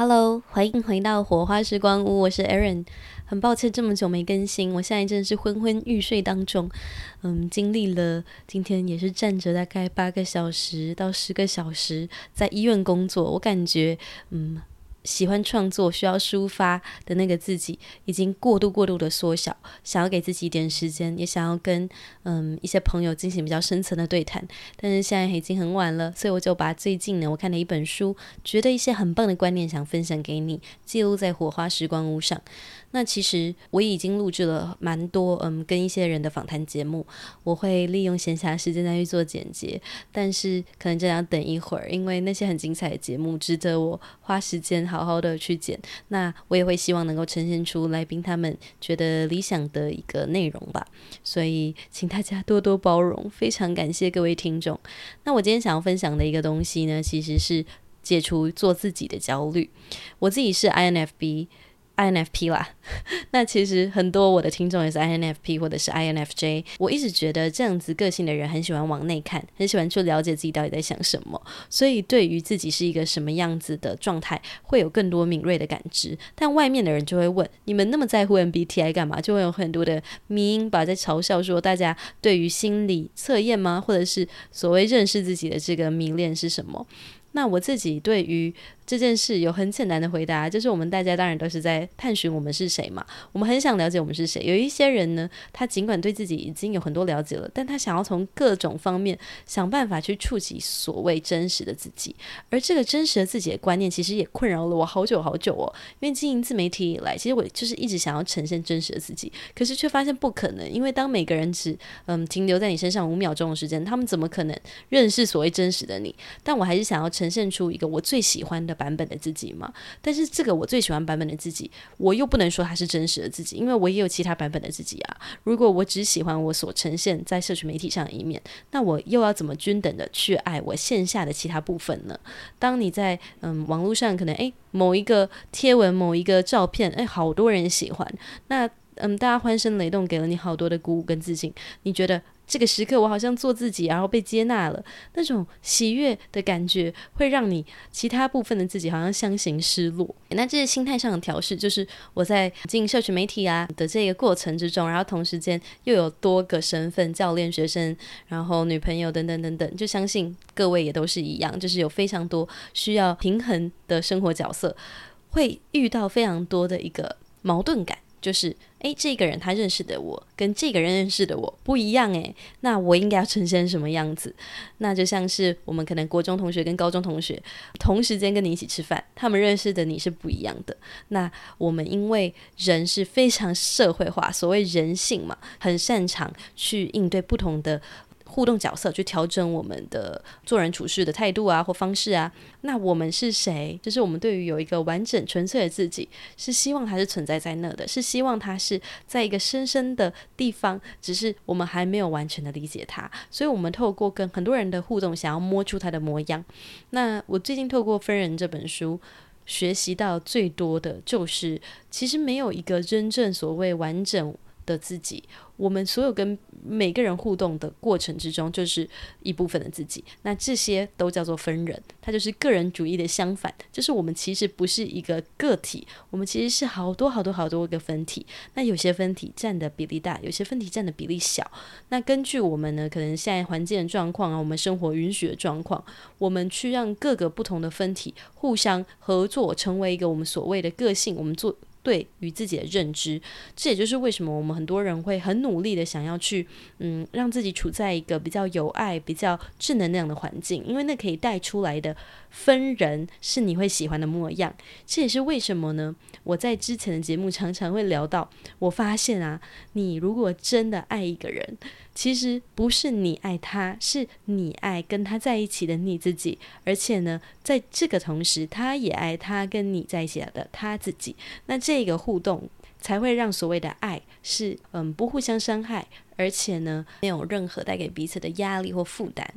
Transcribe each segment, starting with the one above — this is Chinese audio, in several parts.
Hello，欢迎回到火花时光屋，我是 Aaron。很抱歉这么久没更新，我现在真的是昏昏欲睡当中。嗯，经历了今天也是站着大概八个小时到十个小时在医院工作，我感觉嗯。喜欢创作、需要抒发的那个自己，已经过度过度的缩小。想要给自己一点时间，也想要跟嗯一些朋友进行比较深层的对谈。但是现在已经很晚了，所以我就把最近呢我看的一本书，觉得一些很棒的观念想分享给你，记录在火花时光屋上。那其实我已经录制了蛮多嗯跟一些人的访谈节目，我会利用闲暇时间再去做剪辑，但是可能就要等一会儿，因为那些很精彩的节目值得我花时间好好的去剪。那我也会希望能够呈现出来宾他们觉得理想的一个内容吧，所以请大家多多包容，非常感谢各位听众。那我今天想要分享的一个东西呢，其实是解除做自己的焦虑。我自己是 INFP。INFP 啦，那其实很多我的听众也是 INFP 或者是 INFJ。我一直觉得这样子个性的人很喜欢往内看，很喜欢去了解自己到底在想什么，所以对于自己是一个什么样子的状态，会有更多敏锐的感知。但外面的人就会问：你们那么在乎 MBTI 干嘛？就会有很多的迷因吧，在嘲笑说大家对于心理测验吗？或者是所谓认识自己的这个迷恋是什么？那我自己对于这件事有很简单的回答，就是我们大家当然都是在探寻我们是谁嘛，我们很想了解我们是谁。有一些人呢，他尽管对自己已经有很多了解了，但他想要从各种方面想办法去触及所谓真实的自己。而这个真实的自己的观念，其实也困扰了我好久好久哦。因为经营自媒体以来，其实我就是一直想要呈现真实的自己，可是却发现不可能，因为当每个人只嗯停留在你身上五秒钟的时间，他们怎么可能认识所谓真实的你？但我还是想要呈现出一个我最喜欢的版本的自己嘛，但是这个我最喜欢版本的自己，我又不能说它是真实的自己，因为我也有其他版本的自己啊。如果我只喜欢我所呈现在社群媒体上的一面，那我又要怎么均等的去爱我线下的其他部分呢？当你在嗯网络上可能诶某一个贴文、某一个照片，诶好多人喜欢，那嗯大家欢声雷动，给了你好多的鼓舞跟自信，你觉得？这个时刻，我好像做自己，然后被接纳了，那种喜悦的感觉，会让你其他部分的自己好像相形失落。那这些心态上的调试，就是我在经营社群媒体啊的这个过程之中，然后同时间又有多个身份：教练、学生，然后女朋友等等等等。就相信各位也都是一样，就是有非常多需要平衡的生活角色，会遇到非常多的一个矛盾感。就是，诶，这个人他认识的我跟这个人认识的我不一样，诶，那我应该要呈现什么样子？那就像是我们可能国中同学跟高中同学同时间跟你一起吃饭，他们认识的你是不一样的。那我们因为人是非常社会化，所谓人性嘛，很擅长去应对不同的。互动角色去调整我们的做人处事的态度啊或方式啊，那我们是谁？就是我们对于有一个完整纯粹的自己，是希望它是存在在那的，是希望它是在一个深深的地方，只是我们还没有完全的理解它，所以我们透过跟很多人的互动，想要摸出它的模样。那我最近透过《分人》这本书，学习到最多的就是，其实没有一个真正所谓完整的自己。我们所有跟每个人互动的过程之中，就是一部分的自己。那这些都叫做分人，它就是个人主义的相反。就是我们其实不是一个个体，我们其实是好多好多好多个分体。那有些分体占的比例大，有些分体占的比例小。那根据我们呢，可能现在环境的状况啊，我们生活允许的状况，我们去让各个不同的分体互相合作，成为一个我们所谓的个性。我们做。对于自己的认知，这也就是为什么我们很多人会很努力的想要去，嗯，让自己处在一个比较有爱、比较正能量的环境，因为那可以带出来的分人是你会喜欢的模样。这也是为什么呢？我在之前的节目常常会聊到，我发现啊，你如果真的爱一个人。其实不是你爱他，是你爱跟他在一起的你自己。而且呢，在这个同时，他也爱他跟你在一起的他自己。那这个互动才会让所谓的爱是嗯不互相伤害，而且呢没有任何带给彼此的压力或负担。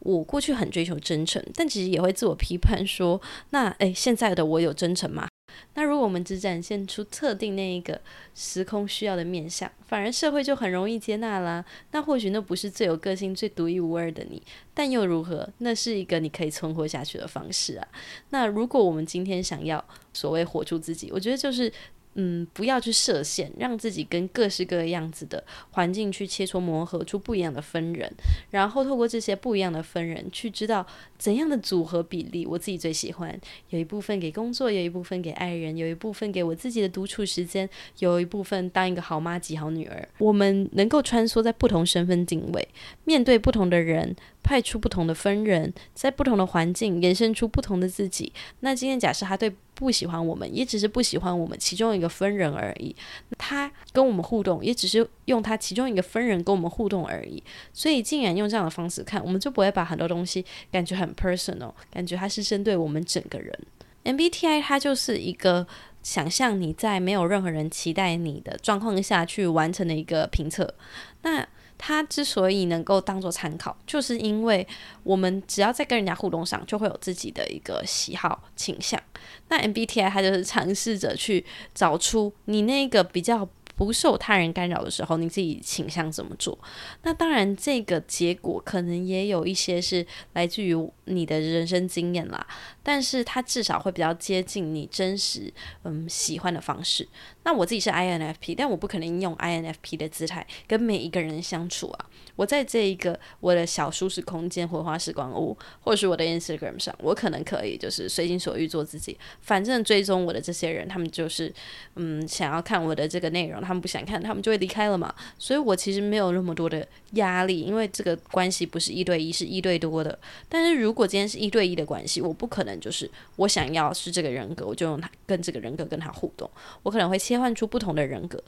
我过去很追求真诚，但其实也会自我批判说，那诶，现在的我有真诚吗？那如果我们只展现出特定那一个时空需要的面相，反而社会就很容易接纳啦。那或许那不是最有个性、最独一无二的你，但又如何？那是一个你可以存活下去的方式啊。那如果我们今天想要所谓活出自己，我觉得就是。嗯，不要去设限，让自己跟各式各样子的环境去切磋磨合出不一样的分人，然后透过这些不一样的分人去知道怎样的组合比例我自己最喜欢。有一部分给工作，有一部分给爱人，有一部分给我自己的独处时间，有一部分当一个好妈及好女儿。我们能够穿梭在不同身份定位，面对不同的人，派出不同的分人，在不同的环境延伸出不同的自己。那今天假设他对。不喜欢我们，也只是不喜欢我们其中一个分人而已。他跟我们互动，也只是用他其中一个分人跟我们互动而已。所以，竟然用这样的方式看，我们就不会把很多东西感觉很 personal，感觉它是针对我们整个人。MBTI 它就是一个想象你在没有任何人期待你的状况下去完成的一个评测。那它之所以能够当做参考，就是因为我们只要在跟人家互动上，就会有自己的一个喜好倾向。那 MBTI 它就是尝试着去找出你那个比较。不受他人干扰的时候，你自己倾向怎么做？那当然，这个结果可能也有一些是来自于你的人生经验啦，但是它至少会比较接近你真实嗯喜欢的方式。那我自己是 INFP，但我不可能用 INFP 的姿态跟每一个人相处啊。我在这一个我的小舒适空间、火花时光屋，或是我的 Instagram 上，我可能可以就是随心所欲做自己。反正追踪我的这些人，他们就是嗯想要看我的这个内容，他们不想看，他们就会离开了嘛。所以我其实没有那么多的压力，因为这个关系不是一对一，是一对多的。但是如果今天是一对一的关系，我不可能就是我想要是这个人格，我就用他跟这个人格跟他互动，我可能会切换出不同的人格。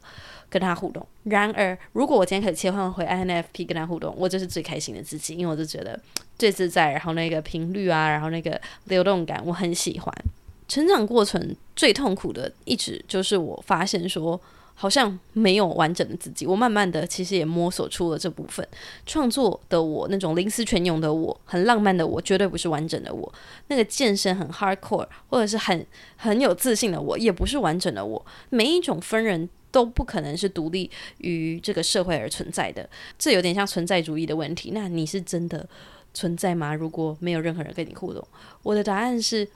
跟他互动。然而，如果我今天可以切换回 INFP 跟他互动，我就是最开心的自己，因为我就觉得最自在，然后那个频率啊，然后那个流动感，我很喜欢。成长过程最痛苦的，一直就是我发现说，好像没有完整的自己。我慢慢的，其实也摸索出了这部分。创作的我，那种灵思泉涌的我，很浪漫的我，绝对不是完整的我。那个健身很 hardcore，或者是很很有自信的我，也不是完整的我。每一种分人。都不可能是独立于这个社会而存在的，这有点像存在主义的问题。那你是真的存在吗？如果没有任何人跟你互动，我的答案是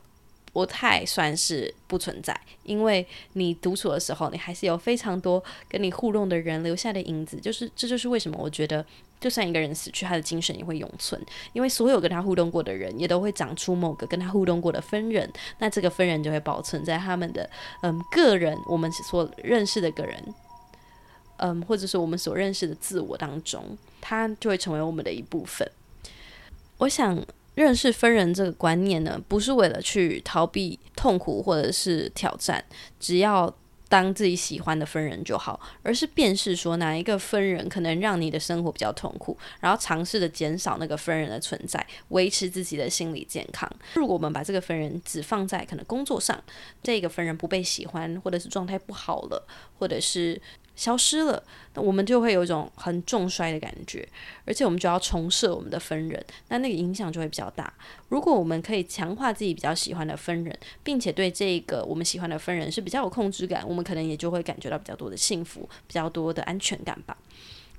不太算是不存在，因为你独处的时候，你还是有非常多跟你互动的人留下的影子。就是这就是为什么我觉得。就算一个人死去，他的精神也会永存，因为所有跟他互动过的人，也都会长出某个跟他互动过的分人，那这个分人就会保存在他们的嗯个人，我们所认识的个人，嗯，或者是我们所认识的自我当中，他就会成为我们的一部分。我想认识分人这个观念呢，不是为了去逃避痛苦或者是挑战，只要。当自己喜欢的分人就好，而是辨识说哪一个分人可能让你的生活比较痛苦，然后尝试着减少那个分人的存在，维持自己的心理健康。如果我们把这个分人只放在可能工作上，这个分人不被喜欢，或者是状态不好了，或者是。消失了，那我们就会有一种很重摔的感觉，而且我们就要重设我们的分人，那那个影响就会比较大。如果我们可以强化自己比较喜欢的分人，并且对这个我们喜欢的分人是比较有控制感，我们可能也就会感觉到比较多的幸福，比较多的安全感吧。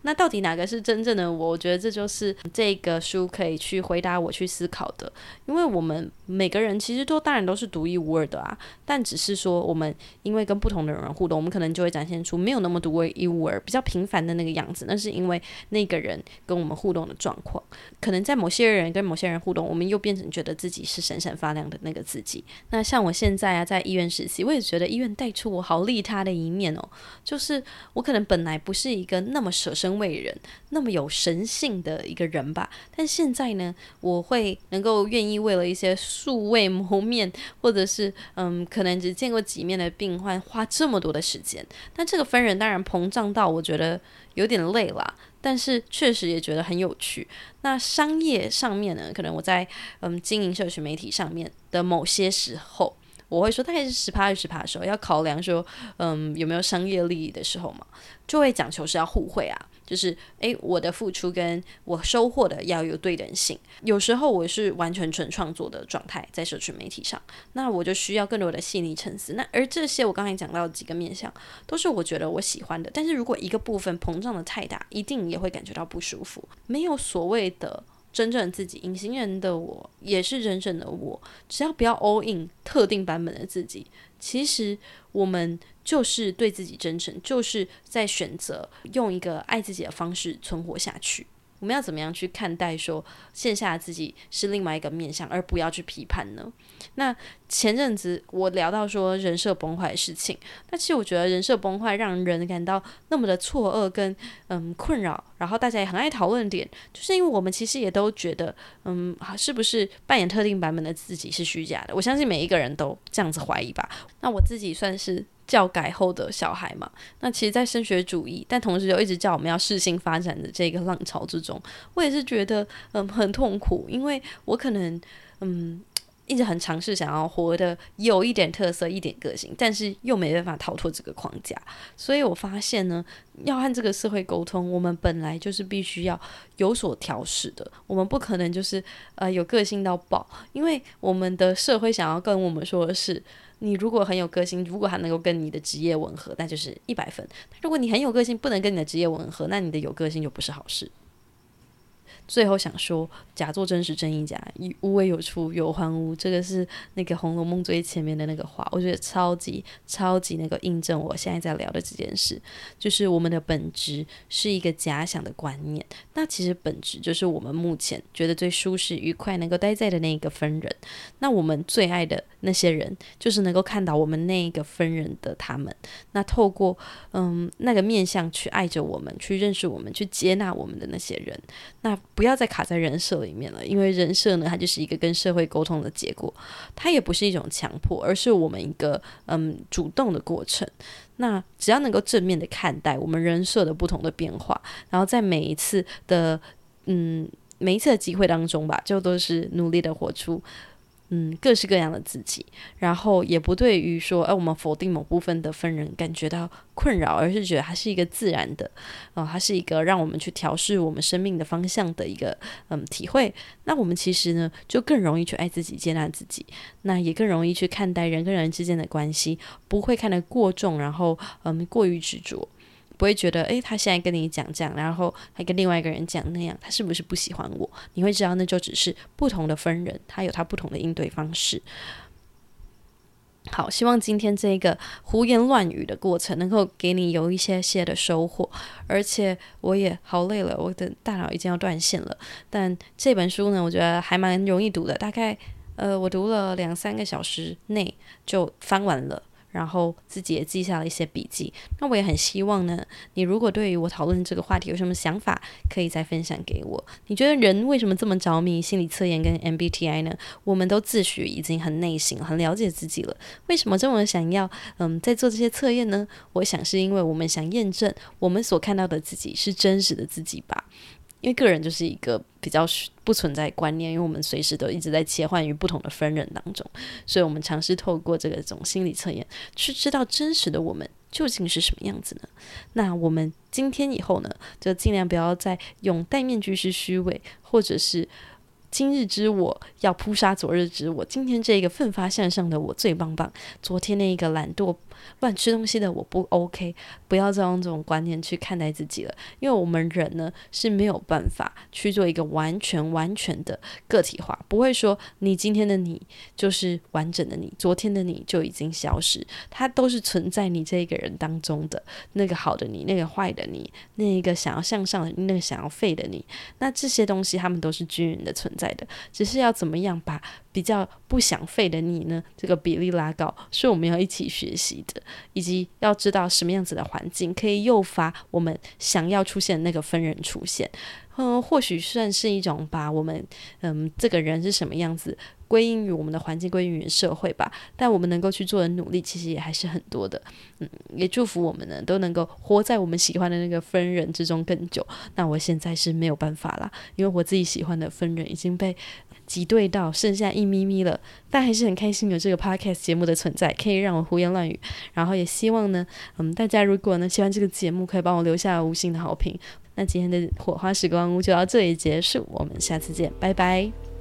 那到底哪个是真正的我？我觉得这就是这个书可以去回答我去思考的。因为我们每个人其实都当然都是独一无二的啊，但只是说我们因为跟不同的人互动，我们可能就会展现出没有那么独一无二、比较平凡的那个样子。那是因为那个人跟我们互动的状况，可能在某些人跟某些人互动，我们又变成觉得自己是闪闪发亮的那个自己。那像我现在啊，在医院实习，我也觉得医院带出我好利他的一面哦，就是我可能本来不是一个那么舍身。为人那么有神性的一个人吧，但现在呢，我会能够愿意为了一些素未谋面，或者是嗯，可能只见过几面的病患，花这么多的时间。但这个分人当然膨胀到我觉得有点累了，但是确实也觉得很有趣。那商业上面呢，可能我在嗯经营社群媒体上面的某些时候。我会说大概是十趴二十趴的时候，要考量说，嗯，有没有商业利益的时候嘛，就会讲求是要互惠啊。就是诶，我的付出跟我收获的要有对等性。有时候我是完全纯创作的状态在社群媒体上，那我就需要更多的细腻沉思。那而这些我刚才讲到的几个面向，都是我觉得我喜欢的。但是如果一个部分膨胀的太大，一定也会感觉到不舒服。没有所谓的。真正的自己，隐形人的我也是真正的我。只要不要 all in 特定版本的自己，其实我们就是对自己真诚，就是在选择用一个爱自己的方式存活下去。我们要怎么样去看待说线下自己是另外一个面向，而不要去批判呢？那前阵子我聊到说人设崩坏的事情，那其实我觉得人设崩坏让人感到那么的错愕跟嗯困扰，然后大家也很爱讨论点，就是因为我们其实也都觉得嗯，是不是扮演特定版本的自己是虚假的？我相信每一个人都这样子怀疑吧。那我自己算是。教改后的小孩嘛，那其实，在升学主义，但同时又一直叫我们要适性发展的这个浪潮之中，我也是觉得嗯很痛苦，因为我可能嗯一直很尝试想要活得有一点特色、一点个性，但是又没办法逃脱这个框架，所以我发现呢，要和这个社会沟通，我们本来就是必须要有所调适的，我们不可能就是呃有个性到爆，因为我们的社会想要跟我们说的是。你如果很有个性，如果还能够跟你的职业吻合，那就是一百分。如果你很有个性，不能跟你的职业吻合，那你的有个性就不是好事。最后想说，假作真实真亦假，无为有处有还无，这个是那个《红楼梦》最前面的那个话，我觉得超级超级能够印证我现在在聊的这件事，就是我们的本质是一个假想的观念，那其实本质就是我们目前觉得最舒适、愉快、能够待在的那一个分人，那我们最爱的那些人，就是能够看到我们那一个分人的他们，那透过嗯那个面相去爱着我们，去认识我们，去接纳我们的那些人，那。不要再卡在人设里面了，因为人设呢，它就是一个跟社会沟通的结果，它也不是一种强迫，而是我们一个嗯主动的过程。那只要能够正面的看待我们人设的不同的变化，然后在每一次的嗯每一次的机会当中吧，就都是努力的活出。嗯，各式各样的自己，然后也不对于说，哎，我们否定某部分的分人感觉到困扰，而是觉得它是一个自然的，哦，它是一个让我们去调试我们生命的方向的一个嗯体会。那我们其实呢，就更容易去爱自己、接纳自己，那也更容易去看待人跟人之间的关系，不会看得过重，然后嗯过于执着。不会觉得，诶，他现在跟你讲这样，然后还跟另外一个人讲那样，他是不是不喜欢我？你会知道，那就只是不同的分人，他有他不同的应对方式。好，希望今天这个胡言乱语的过程能够给你有一些些的收获。而且我也好累了，我的大脑已经要断线了。但这本书呢，我觉得还蛮容易读的，大概呃，我读了两三个小时内就翻完了。然后自己也记下了一些笔记。那我也很希望呢，你如果对于我讨论这个话题有什么想法，可以再分享给我。你觉得人为什么这么着迷心理测验跟 MBTI 呢？我们都自诩已经很内省、很了解自己了，为什么这么想要嗯在做这些测验呢？我想是因为我们想验证我们所看到的自己是真实的自己吧。因为个人就是一个比较不存在观念，因为我们随时都一直在切换于不同的分人当中，所以我们尝试透过这个种心理测验去知道真实的我们究竟是什么样子呢？那我们今天以后呢，就尽量不要再用戴面具是虚伪，或者是。今日之我要扑杀昨日之我，今天这个奋发向上的我最棒棒，昨天那个懒惰乱吃东西的我不 OK，不要再用这种观念去看待自己了，因为我们人呢是没有办法去做一个完全完全的个体化，不会说你今天的你就是完整的你，昨天的你就已经消失，它都是存在你这一个人当中的那个好的你，那个坏的你，那一个想要向上的，那个想要废的你，那这些东西他们都是均匀的存在。的，只是要怎么样把比较不想废的你呢，这个比例拉高，是我们要一起学习的，以及要知道什么样子的环境可以诱发我们想要出现的那个分人出现。嗯，或许算是一种把我们嗯这个人是什么样子归因于我们的环境，归因于社会吧。但我们能够去做的努力，其实也还是很多的。嗯，也祝福我们呢都能够活在我们喜欢的那个分人之中更久。那我现在是没有办法啦，因为我自己喜欢的分人已经被挤兑到剩下一咪咪了，但还是很开心有这个 podcast 节目的存在，可以让我胡言乱语。然后也希望呢，嗯，大家如果呢喜欢这个节目，可以帮我留下五星的好评。那今天的火花时光就到这里结束，我们下次见，拜拜。